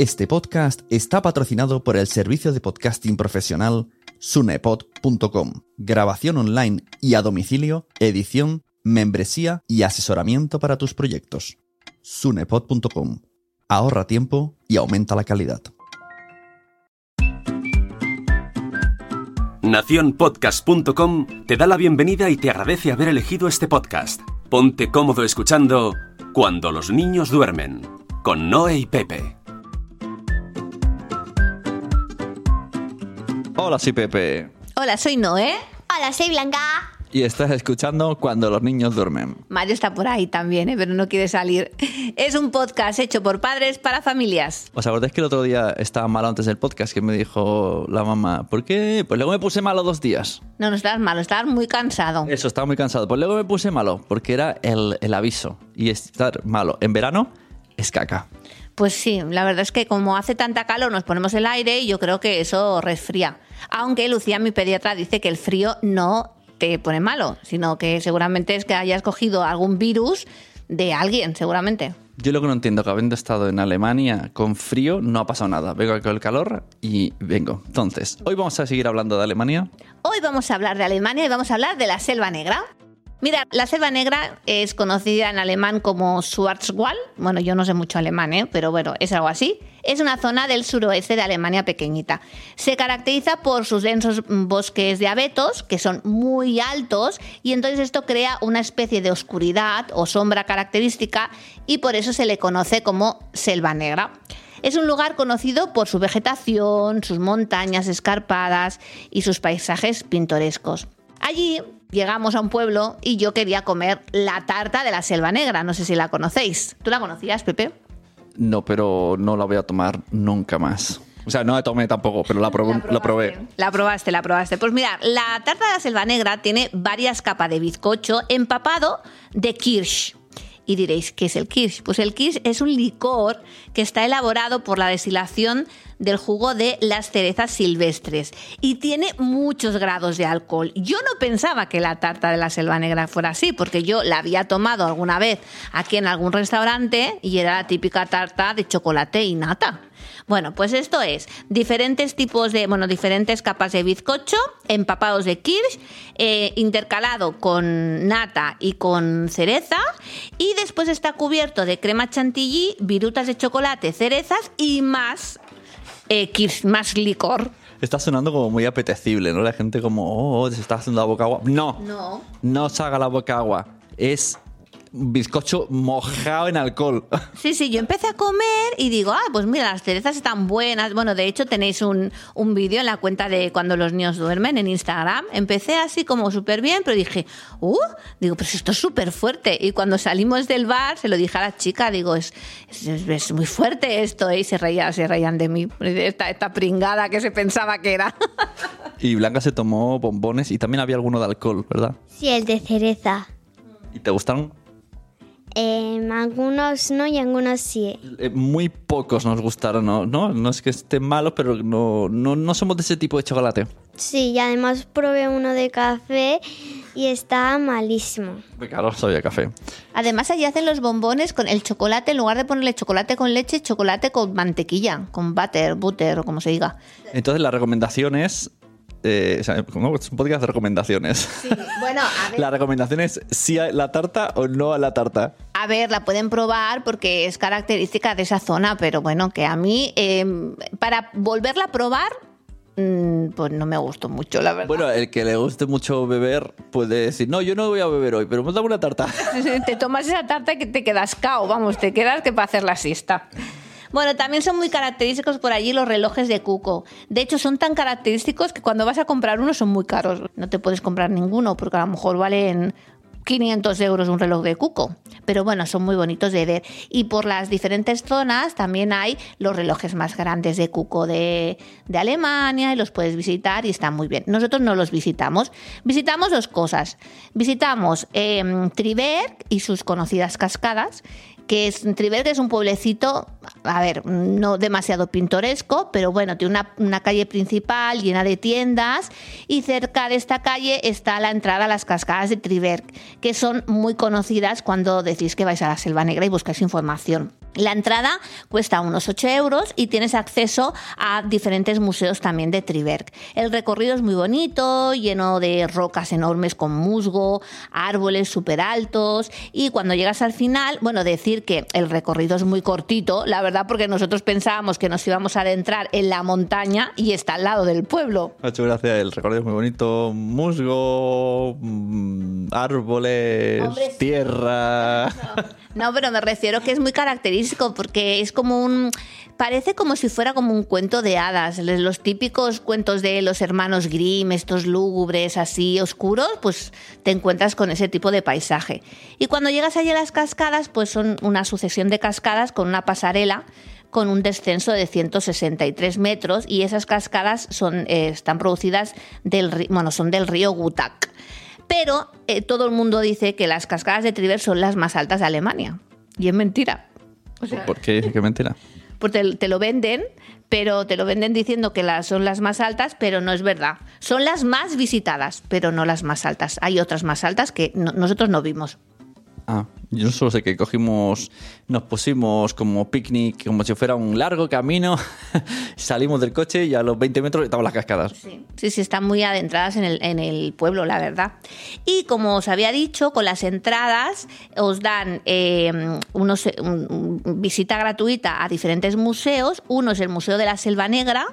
Este podcast está patrocinado por el servicio de podcasting profesional sunepod.com. Grabación online y a domicilio, edición, membresía y asesoramiento para tus proyectos. sunepod.com. Ahorra tiempo y aumenta la calidad. Naciónpodcast.com te da la bienvenida y te agradece haber elegido este podcast. Ponte cómodo escuchando Cuando los niños duermen, con Noé y Pepe. Hola, soy Pepe. Hola, soy Noé. Hola, soy Blanca. Y estás escuchando Cuando los niños duermen. Mario está por ahí también, ¿eh? pero no quiere salir. Es un podcast hecho por padres para familias. ¿Os acordáis que el otro día estaba malo antes del podcast que me dijo la mamá? ¿Por qué? Pues luego me puse malo dos días. No, no estabas malo, estabas muy cansado. Eso, estaba muy cansado. Pues luego me puse malo porque era el, el aviso. Y estar malo en verano es caca. Pues sí, la verdad es que como hace tanta calor nos ponemos el aire y yo creo que eso resfría. Aunque Lucía, mi pediatra, dice que el frío no te pone malo, sino que seguramente es que hayas cogido algún virus de alguien, seguramente. Yo lo que no entiendo, que habiendo estado en Alemania con frío, no ha pasado nada. Vengo aquí con el calor y vengo. Entonces, hoy vamos a seguir hablando de Alemania. Hoy vamos a hablar de Alemania y vamos a hablar de la Selva Negra. Mira, la selva negra es conocida en alemán como Schwarzwald. Bueno, yo no sé mucho alemán, ¿eh? pero bueno, es algo así. Es una zona del suroeste de Alemania pequeñita. Se caracteriza por sus densos bosques de abetos, que son muy altos, y entonces esto crea una especie de oscuridad o sombra característica, y por eso se le conoce como selva negra. Es un lugar conocido por su vegetación, sus montañas escarpadas y sus paisajes pintorescos. Allí llegamos a un pueblo y yo quería comer la tarta de la Selva Negra. No sé si la conocéis. ¿Tú la conocías, Pepe? No, pero no la voy a tomar nunca más. O sea, no la tomé tampoco, pero la, probé, la, probé. La probaste, la probaste. Pues mira, la tarta de la Selva Negra tiene varias capas de bizcocho empapado de kirsch. Y diréis, ¿qué es el kirsch? Pues el kirsch es un licor que está elaborado por la destilación del jugo de las cerezas silvestres y tiene muchos grados de alcohol. Yo no pensaba que la tarta de la selva negra fuera así, porque yo la había tomado alguna vez aquí en algún restaurante y era la típica tarta de chocolate y nata. Bueno, pues esto es diferentes tipos de, bueno, diferentes capas de bizcocho empapados de kirsch, eh, intercalado con nata y con cereza, y después está cubierto de crema chantilly, virutas de chocolate, cerezas y más eh, kirsch, más licor. Está sonando como muy apetecible, ¿no? La gente como, oh, se está haciendo la boca agua. No, No. no se haga la boca agua. Es bizcocho mojado en alcohol. Sí, sí, yo empecé a comer y digo, ah, pues mira, las cerezas están buenas. Bueno, de hecho tenéis un, un vídeo en la cuenta de cuando los niños duermen en Instagram. Empecé así como súper bien, pero dije, uh, digo, pues esto es súper fuerte. Y cuando salimos del bar, se lo dije a la chica, digo, es, es, es muy fuerte esto. ¿eh? Y se reían, se reían de mí, esta, esta pringada que se pensaba que era. Y Blanca se tomó bombones y también había alguno de alcohol, ¿verdad? Sí, el de cereza. ¿Y te gustaron? Eh, algunos no y algunos sí. Eh, muy pocos nos gustaron, ¿no? No, no es que estén malos, pero no, no, no somos de ese tipo de chocolate. Sí, y además probé uno de café y estaba malísimo. Claro, sabía café. Además, allí hacen los bombones con el chocolate, en lugar de ponerle chocolate con leche, chocolate con mantequilla, con butter, butter o como se diga. Entonces la recomendación es... eh, o sea, ¿cómo? Es un podcast de recomendaciones. Bueno, a La recomendación es sí a la tarta o no a la tarta. A ver, la pueden probar porque es característica de esa zona, pero bueno, que a mí, eh, para volverla a probar, mm, pues no me gustó mucho, la verdad. Bueno, el que le guste mucho beber puede decir, no, yo no voy a beber hoy, pero me dame una tarta. te tomas esa tarta que te quedas cao, vamos, te quedas que para hacer la siesta. Bueno, también son muy característicos por allí los relojes de Cuco. De hecho, son tan característicos que cuando vas a comprar uno son muy caros. No te puedes comprar ninguno porque a lo mejor valen 500 euros un reloj de Cuco. Pero bueno, son muy bonitos de ver. Y por las diferentes zonas también hay los relojes más grandes de Cuco de, de Alemania y los puedes visitar y están muy bien. Nosotros no los visitamos. Visitamos dos cosas. Visitamos eh, Triberg y sus conocidas cascadas que es Triberg es un pueblecito, a ver, no demasiado pintoresco, pero bueno, tiene una, una, calle principal llena de tiendas y cerca de esta calle está la entrada a las cascadas de Triberg, que son muy conocidas cuando decís que vais a la Selva Negra y buscáis información. La entrada cuesta unos 8 euros y tienes acceso a diferentes museos también de Triberg. El recorrido es muy bonito, lleno de rocas enormes con musgo, árboles súper altos y cuando llegas al final, bueno, decir que el recorrido es muy cortito, la verdad porque nosotros pensábamos que nos íbamos a adentrar en la montaña y está al lado del pueblo. Ha hecho gracia, el recorrido es muy bonito, musgo, mm, árboles, Hombre, sí. No, pero me refiero que es muy característico porque es como un... Parece como si fuera como un cuento de hadas. Los típicos cuentos de los hermanos Grimm, estos lúgubres así oscuros, pues te encuentras con ese tipo de paisaje. Y cuando llegas allí a las cascadas, pues son una sucesión de cascadas con una pasarela con un descenso de 163 metros y esas cascadas son, eh, están producidas del, bueno, son del río Gutak. Pero eh, todo el mundo dice que las cascadas de Triver son las más altas de Alemania. Y es mentira. O sea, ¿Por qué dice que mentira? pues te, te lo venden, pero te lo venden diciendo que las, son las más altas, pero no es verdad. Son las más visitadas, pero no las más altas. Hay otras más altas que no- nosotros no vimos. Ah, yo solo sé que cogimos, nos pusimos como picnic, como si fuera un largo camino, salimos del coche y a los 20 metros estaban las cascadas. Sí, sí, sí, están muy adentradas en el, en el pueblo, la verdad. Y como os había dicho, con las entradas os dan eh, unos, un- un- visita gratuita a diferentes museos. Uno es el Museo de la Selva Negra,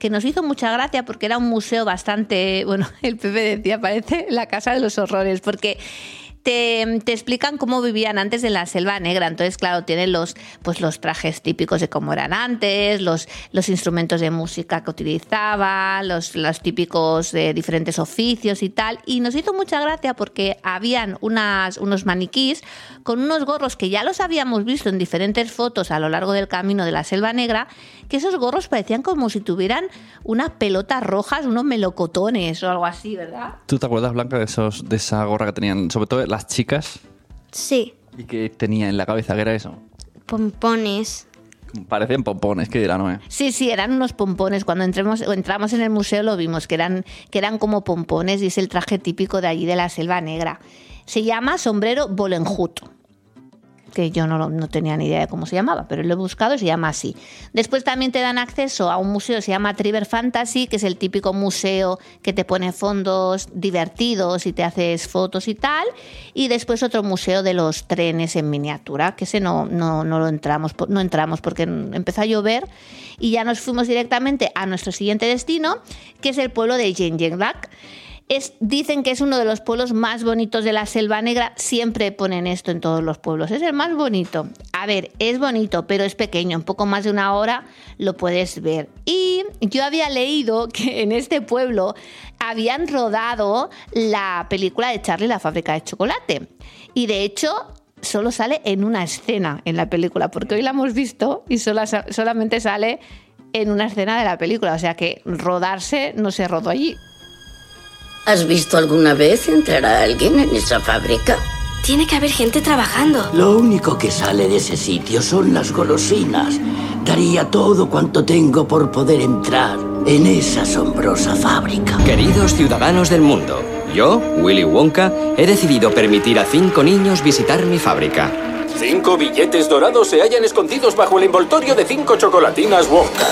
que nos hizo mucha gracia porque era un museo bastante, bueno, el Pepe decía, parece la casa de los horrores, porque te, explican cómo vivían antes en la selva negra. Entonces, claro, tienen los, pues, los trajes típicos de cómo eran antes, los, los instrumentos de música que utilizaban, los, los típicos de diferentes oficios y tal. Y nos hizo mucha gracia porque habían unas, unos maniquís con unos gorros que ya los habíamos visto en diferentes fotos a lo largo del camino de la selva negra, que esos gorros parecían como si tuvieran unas pelotas rojas, unos melocotones o algo así, ¿verdad? ¿Tú te acuerdas, Blanca, de, esos, de esa gorra que tenían, sobre todo las chicas, Sí, y que tenía en la cabeza, que era eso? pompones. Parecían pompones, que dirá Noé. Sí, sí, eran unos pompones. Cuando entremos, entramos en el museo lo vimos, que eran, que eran como pompones y es el traje típico de allí de la selva negra. Se llama sombrero Bolenhut, que yo no, no tenía ni idea de cómo se llamaba, pero lo he buscado y se llama así. Después también te dan acceso a un museo se llama Triver Fantasy, que es el típico museo que te pone fondos divertidos y te haces fotos y tal. Y después otro museo de los trenes en miniatura, que ese no, no, no lo entramos, no entramos porque empezó a llover y ya nos fuimos directamente a nuestro siguiente destino, que es el pueblo de Jenjenglak. Es, dicen que es uno de los pueblos más bonitos de la Selva Negra. Siempre ponen esto en todos los pueblos. Es el más bonito. A ver, es bonito, pero es pequeño. En poco más de una hora lo puedes ver. Y yo había leído que en este pueblo habían rodado la película de Charlie la fábrica de chocolate. Y de hecho, solo sale en una escena en la película, porque hoy la hemos visto y sola- solamente sale en una escena de la película. O sea que rodarse no se rodó allí. ¿Has visto alguna vez entrar a alguien en esa fábrica? Tiene que haber gente trabajando. Lo único que sale de ese sitio son las golosinas. Daría todo cuanto tengo por poder entrar en esa asombrosa fábrica. Queridos ciudadanos del mundo, yo, Willy Wonka, he decidido permitir a cinco niños visitar mi fábrica. Cinco billetes dorados se hallan escondidos bajo el envoltorio de cinco chocolatinas Wonka.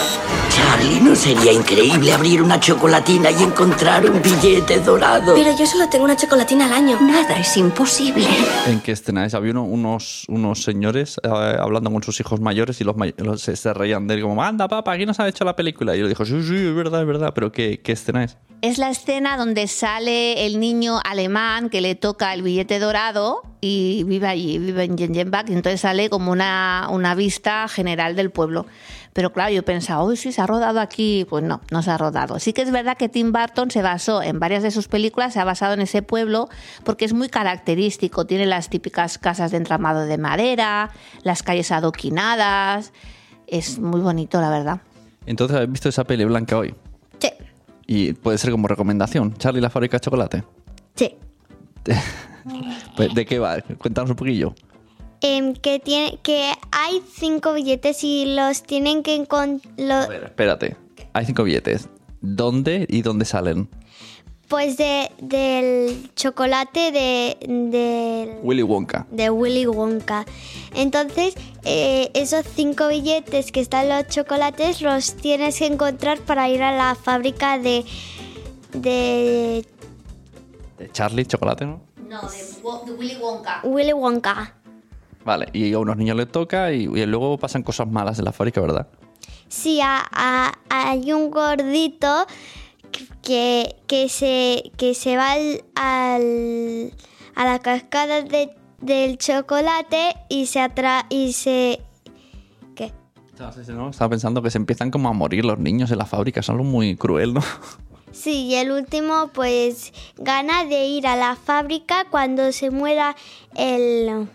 Charlie, ¿no sería increíble abrir una chocolatina y encontrar un billete dorado? Pero yo solo tengo una chocolatina al año. Nada es imposible. ¿En qué escena es? Había uno- unos, unos señores eh, hablando con sus hijos mayores y los, may- los- se, se reían de él como, anda papá, ¿quién nos ha hecho la película? Y él dijo, sí, sí, es verdad, es verdad, pero ¿qué, qué escena es? Es la escena donde sale el niño alemán que le toca el billete dorado y vive allí, vive en Jenjenbach, y entonces sale como una, una vista general del pueblo. Pero claro, yo pensaba, uy, sí, se ha rodado aquí. Pues no, no se ha rodado. Sí que es verdad que Tim Burton se basó en varias de sus películas, se ha basado en ese pueblo porque es muy característico. Tiene las típicas casas de entramado de madera, las calles adoquinadas. Es muy bonito, la verdad. Entonces, ¿has visto esa peli blanca hoy? Sí, Y puede ser como recomendación, Charlie la fábrica de chocolate. sí. Pues, ¿De qué va? Cuéntanos un poquillo. Em, que, tiene, que hay cinco billetes y los tienen que A encontrar... ver, espérate. Hay cinco billetes. ¿Dónde y dónde salen? Pues de, del chocolate de, de, Willy Wonka. de Willy Wonka. Entonces, eh, esos cinco billetes que están en los chocolates los tienes que encontrar para ir a la fábrica de, de De Charlie, chocolate, ¿no? No, de, Willy Wonka. Willy Wonka. Vale, y a unos niños les toca y, y luego pasan cosas malas en la fábrica, ¿verdad? Sí, a- a- hay un gordito que, que, se, que se va al, al- a la cascada de- del chocolate y se atra y se... ¿Qué? ¿no? Estaba pensando que se empiezan como a morir los niños en la fábrica, es algo muy cruel, ¿no? Sí, y el último pues gana de ir a la fábrica cuando se muera el...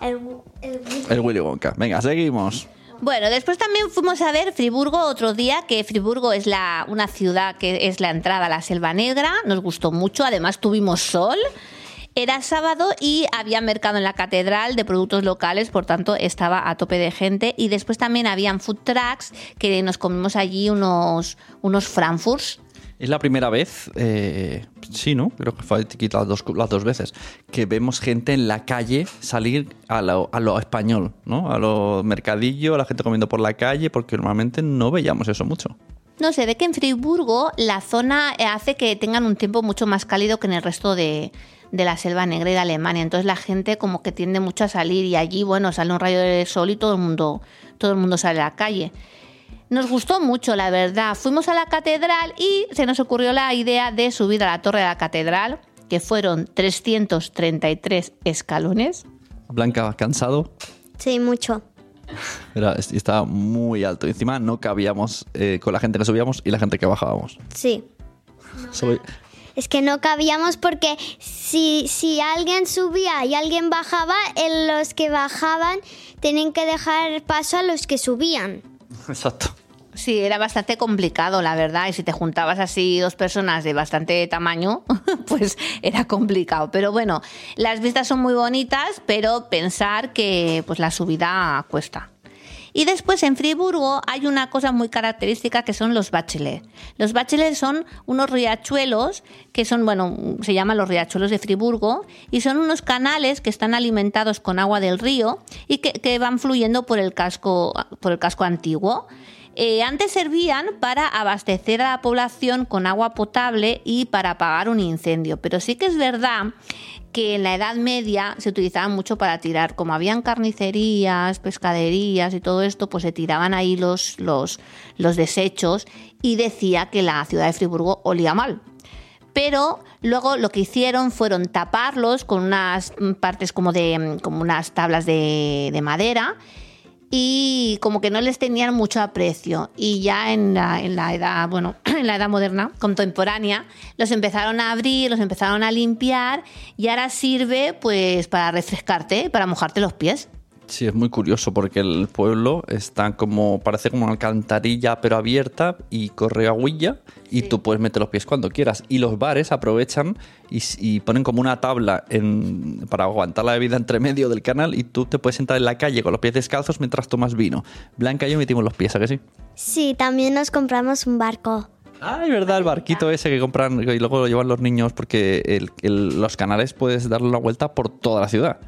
El, el- El Willy Wonka. Venga, seguimos. Bueno, después también fuimos a ver Friburgo otro día, que Friburgo es la, una ciudad que es la entrada a la Selva Negra, nos gustó mucho, además tuvimos sol. Era sábado y había mercado en la catedral de productos locales, por tanto estaba a tope de gente. Y después también habían food trucks que nos comimos allí unos, unos frankfurts. Es la primera vez, eh, sí, ¿no? Creo que fue etiquetado las dos, las dos veces, que vemos gente en la calle salir a lo, a lo español, ¿no? A lo mercadillo, a la gente comiendo por la calle, porque normalmente no veíamos eso mucho. No se ve que en Friburgo la zona eh, hace que tengan un tiempo mucho más cálido que en el resto de, de la selva negra y de Alemania. Entonces la gente como que tiende mucho a salir y allí, bueno, sale un rayo de sol y todo el mundo, todo el mundo sale a la calle. Nos gustó mucho, la verdad. Fuimos a la catedral y se nos ocurrió la idea de subir a la torre de la catedral, que fueron 333 escalones. Blanca, cansado, Sí, mucho. era, est- estaba muy alto. Y encima no cabíamos eh, con la gente que subíamos y la gente que bajábamos. Sí. Soy- Es que no cabíamos porque si, si alguien subía y alguien bajaba, en los que bajaban tenían que dejar paso a los que subían. Exacto. Sí, era bastante complicado, la verdad. Y si te juntabas así dos personas de bastante tamaño, pues era complicado. Pero bueno, las vistas son muy bonitas, pero pensar que pues la subida cuesta. Y después en Friburgo hay una cosa muy característica que son los bachelets. Los bachelets son unos riachuelos que son, bueno, se llaman los riachuelos de Friburgo y son unos canales que están alimentados con agua del río y que, que van fluyendo por el casco, por el casco antiguo. Eh, antes servían para abastecer a la población con agua potable y para apagar un incendio, pero sí que es verdad que en la Edad Media se utilizaban mucho para tirar, como habían carnicerías, pescaderías y todo esto, pues se tiraban ahí los, los, los desechos y decía que la ciudad de Friburgo olía mal. Pero luego lo que hicieron fueron taparlos con unas partes como de como unas tablas de madera y como que no les tenían mucho aprecio. Y ya en la, en la edad bueno en la edad moderna contemporánea los empezaron a abrir los empezaron a limpiar y ahora sirve pues para refrescarte para mojarte los pies Sí, es muy curioso porque el pueblo está como, parece como una alcantarilla pero abierta y corre agüilla y tú puedes meter los pies cuando quieras. Y los bares aprovechan y, y ponen como una tabla en- para aguantar la bebida entre medio del canal y tú te puedes sentar en la calle con los pies descalzos mientras tomas vino. Blanca y yo metimos los pies, ¿a que sí? Sí, también nos compramos un barco. Ah, es verdad, el barquito ese que compran y luego lo llevan los niños porque el- el- los canales puedes darle una vuelta por toda la ciudad.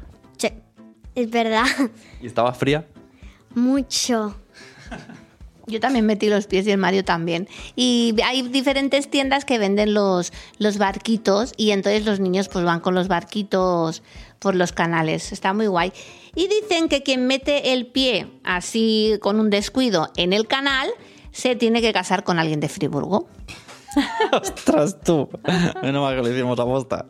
Es verdad. ¿Y estaba fría? Mucho. Yo también metí los pies y el Mario también. Y hay diferentes tiendas que venden los, los barquitos y entonces los niños pues van con los barquitos por los canales. Está muy guay. Y dicen que quien mete el pie así con un descuido en el canal se tiene que casar con alguien de Friburgo. ¡Ostras, tú! Menos mal que le hicimos la posta.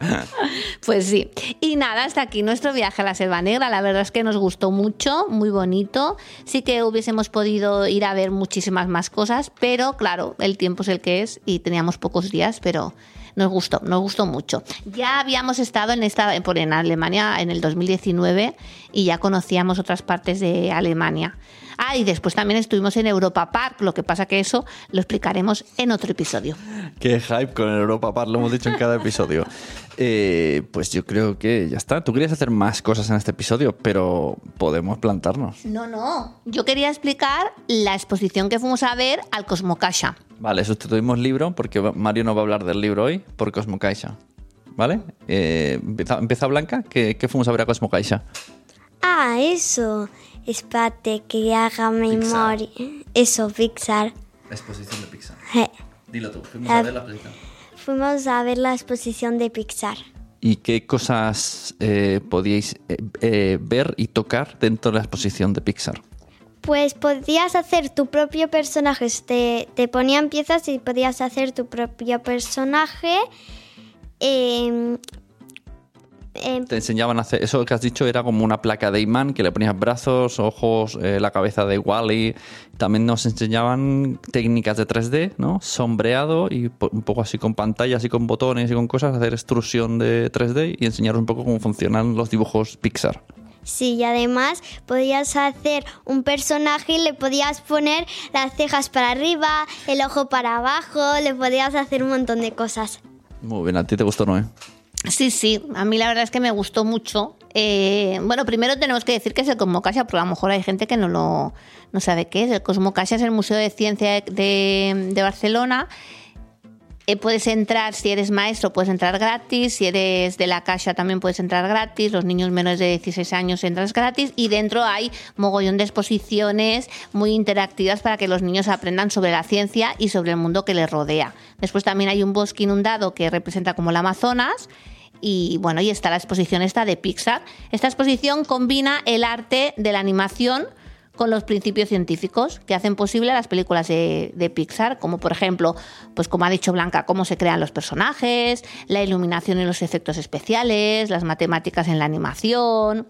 Pues sí. Y nada, hasta aquí nuestro viaje a la Selva Negra. La verdad es que nos gustó mucho, muy bonito. Sí que hubiésemos podido ir a ver muchísimas más cosas, pero claro, el tiempo es el que es y teníamos pocos días, pero nos gustó, nos gustó mucho. Ya habíamos estado en esta por en Alemania en el 2019 y ya conocíamos otras partes de Alemania. Ah, y después también estuvimos en Europa Park, lo que pasa que eso lo explicaremos en otro episodio. Qué hype con el Europa Park, lo hemos dicho en cada episodio. Eh, pues yo creo que ya está. Tú querías hacer más cosas en este episodio, pero podemos plantarnos. No, no. Yo quería explicar la exposición que fuimos a ver al Cosmocasha. Vale, sustituimos libro porque Mario no va a hablar del libro hoy por Cosmo Caixa. ¿Vale? Eh, empieza, empieza Blanca. ¿Qué, ¿Qué fuimos a ver a Cosmo Caixa? Ah, eso. Espérate que haga memoria. Eso, Pixar. La exposición de Pixar. Je. Dilo tú, fuimos Ah. a ver la exposición. Fuimos a ver la exposición de Pixar. ¿Y qué cosas eh, podíais eh, eh, ver y tocar dentro de la exposición de Pixar? Pues podías hacer tu propio personaje. Te, te ponían piezas y podías hacer tu propio personaje. Em, Te enseñaban a hacer. Eso que has dicho era como una placa de imán que le ponías brazos, ojos, eh, la cabeza de Wally. También nos enseñaban técnicas de 3D, ¿no? Sombreado y un poco así con pantallas y con botones y con cosas, hacer extrusión de 3D y enseñaros un poco cómo funcionan los dibujos Pixar. Sí, y además podías hacer un personaje y le podías poner las cejas para arriba, el ojo para abajo, le podías hacer un montón de cosas. Muy bien, a ti te gustó, ¿no? Sí, sí, a mí la verdad es que me gustó mucho. Eh, bueno, primero tenemos que decir que es el Cosmo Caixa, porque a lo mejor hay gente que no lo no sabe qué es. El Cosmo Caixa es el Museo de Ciencia de, de Barcelona. Eh, puedes entrar, si eres maestro, puedes entrar gratis. Si eres de la Caixa, también puedes entrar gratis. Los niños menores de 16 años entras gratis. Y dentro hay mogollón de exposiciones muy interactivas para que los niños aprendan sobre la ciencia y sobre el mundo que les rodea. Después también hay un bosque inundado que representa como el Amazonas. Y bueno, y está la exposición esta de Pixar. Esta exposición combina el arte de la animación con los principios científicos que hacen posible las películas de, de Pixar, como por ejemplo, pues como ha dicho Blanca, cómo se crean los personajes, la iluminación y los efectos especiales, las matemáticas en la animación.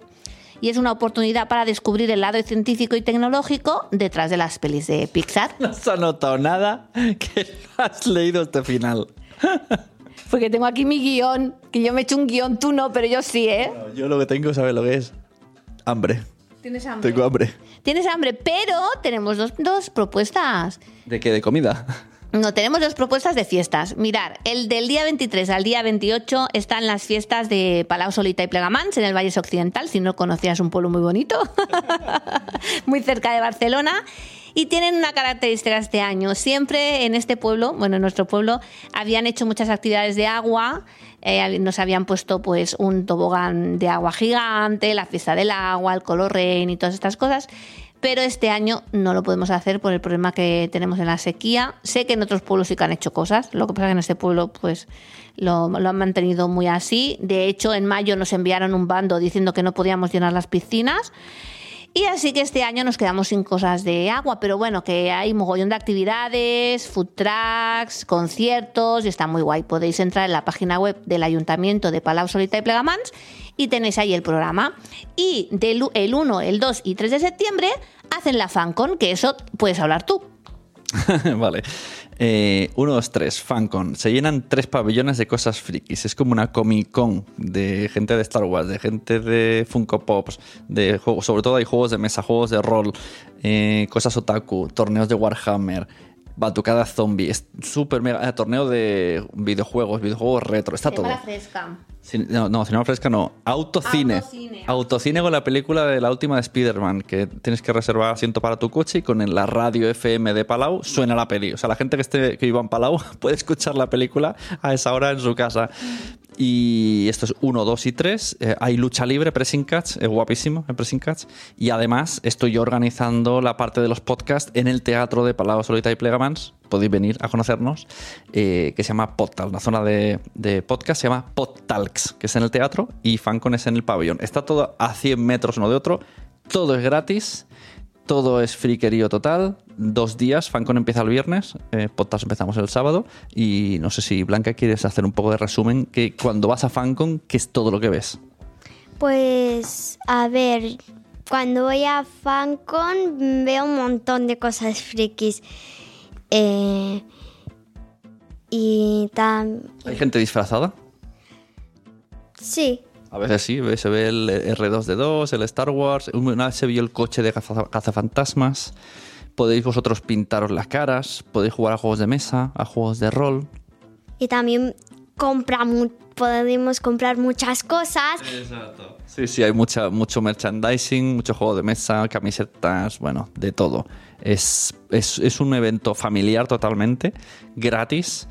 Y es una oportunidad para descubrir el lado científico y tecnológico detrás de las pelis de Pixar. No se ha notado nada que no has leído este final. Porque tengo aquí mi guion, que yo me he hecho un guion, tú no, pero yo sí, ¿eh? Yo lo que tengo, ¿sabes lo que es? Hambre. Tienes hambre. Tengo hambre. Tienes hambre, pero tenemos dos, dos propuestas. ¿De qué? ¿De comida? No, tenemos dos propuestas de fiestas. Mirar, el del día 23 al día 28 están las fiestas de Palau Solita y Plegamans en el Valle Occidental, si no conocías un pueblo muy bonito, muy cerca de Barcelona. Y tienen una característica este año. Siempre en este pueblo, bueno, en nuestro pueblo, habían hecho muchas actividades de agua. eh, nos habían puesto pues un tobogán de agua gigante, la fiesta del agua, el color rain y todas estas cosas. Pero este año no lo podemos hacer por el problema que tenemos en la sequía. Sé que en otros pueblos sí que han hecho cosas, lo que pasa es que en este pueblo pues lo, lo han mantenido muy así. De hecho, en mayo nos enviaron un bando diciendo que no podíamos llenar las piscinas. Y así que este año nos quedamos sin cosas de agua, pero bueno, que hay mogollón de actividades, food trucks, conciertos, y está muy guay. Podéis entrar en la página web del Ayuntamiento de Palau Solita y Plegamans y tenéis ahí el programa. Y del, el 1, el 2 y 3 de septiembre hacen la FanCon, que eso puedes hablar tú. vale. Eh, uno, dos, tres. FanCon. Se llenan tres pabellones de cosas frikis. Es como una Comic Con de gente de Star Wars, de gente de Funko Pops, de juegos. Sobre todo hay juegos de mesa, juegos de rol, eh, cosas otaku, torneos de Warhammer. Batucada zombie, es súper mega. eh, torneo de videojuegos, videojuegos retro, está todo. fresca. Cin- No, no, cinema fresca no. Autocine. Autocine. Autocine con la película de la última de Spider-Man, que tienes que reservar asiento para tu coche y con la radio FM de Palau suena la peli. O sea, la gente que esté que viva en Palau puede escuchar la película a esa hora en su casa. Y esto es 1, 2 y 3. hay lucha libre, Pressing Catch, es guapísimo el Pressing Catch. Y además estoy yo organizando la parte de los podcasts en el teatro de Palau Solita y Plegamans. Podéis venir a conocernos, eh, que se llama Podtal. La zona de, podcast se llama Podtalks, que es en el teatro, y Fancon es en el pabellón. Está todo a 100 metros uno de otro. Todo es gratis. Todo es friquerío total. Dos días. Fancon empieza el viernes. Eh, Podtas empezamos el sábado. Y no sé si Blanca quieres hacer un poco de resumen. Que cuando vas a Fancon, ¿qué es todo lo que ves? Pues, a ver, cuando voy a FanCon veo un montón de cosas frikis. Eh, y tam ¿Hay gente disfrazada? Sí, A veces sí, se ve el R2D2, el Star Wars. Una vez se vio el coche de caza- cazafantasmas. Podéis vosotros pintaros las caras. Podéis jugar a juegos de mesa, a juegos de rol. y también compra mu- podemos comprar muchas cosas. Sí, sí, hay mucha, mucho merchandising, mucho juego de mesa, camisetas, bueno, de todo. Es, es, es un evento familiar totalmente, gratis.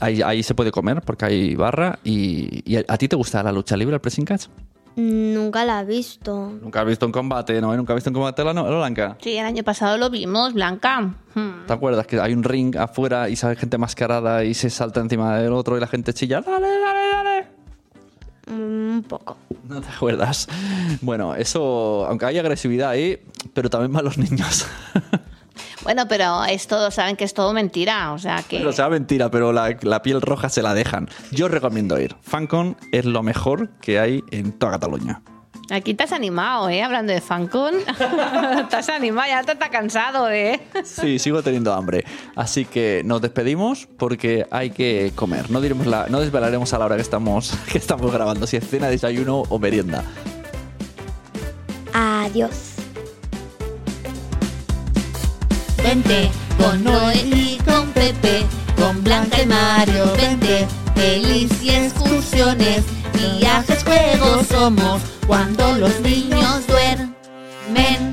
Ahí, ahí se puede comer porque hay barra. Y, y a, ti te gusta la lucha libre, el pressing catch? Nunca la he visto. Nunca has visto un combate, ¿no? Nunca has visto un combate la, la Blanca. Sí, el año pasado lo vimos, Blanca. Hmm. ¿Te acuerdas que hay un ring afuera y sale gente mascarada y se salta encima del otro y la gente chilla? ¡Dale, dale, dale! Mm, Un poco. ¿No te acuerdas? Bueno, eso, aunque hay agresividad ahí, pero también van los niños. Bueno, pero es todo, saben que es todo mentira, o sea que... Pero sea mentira, pero la, la piel roja se la dejan. Yo recomiendo ir. FanCon es lo mejor que hay en toda Cataluña. Aquí te has animado, ¿eh? Hablando de Fancon. te has animado, ya te estás cansado, ¿eh? Sí, sigo teniendo hambre. Así que nos despedimos porque hay que comer. No diremos la, no desvelaremos a la hora que estamos, que estamos grabando, si es cena, desayuno o merienda. Adiós. Vente con Noé y con Pepe, con Blanca y Mario, vente, feliz y excursiones, viajes, juegos somos cuando los niños duermen.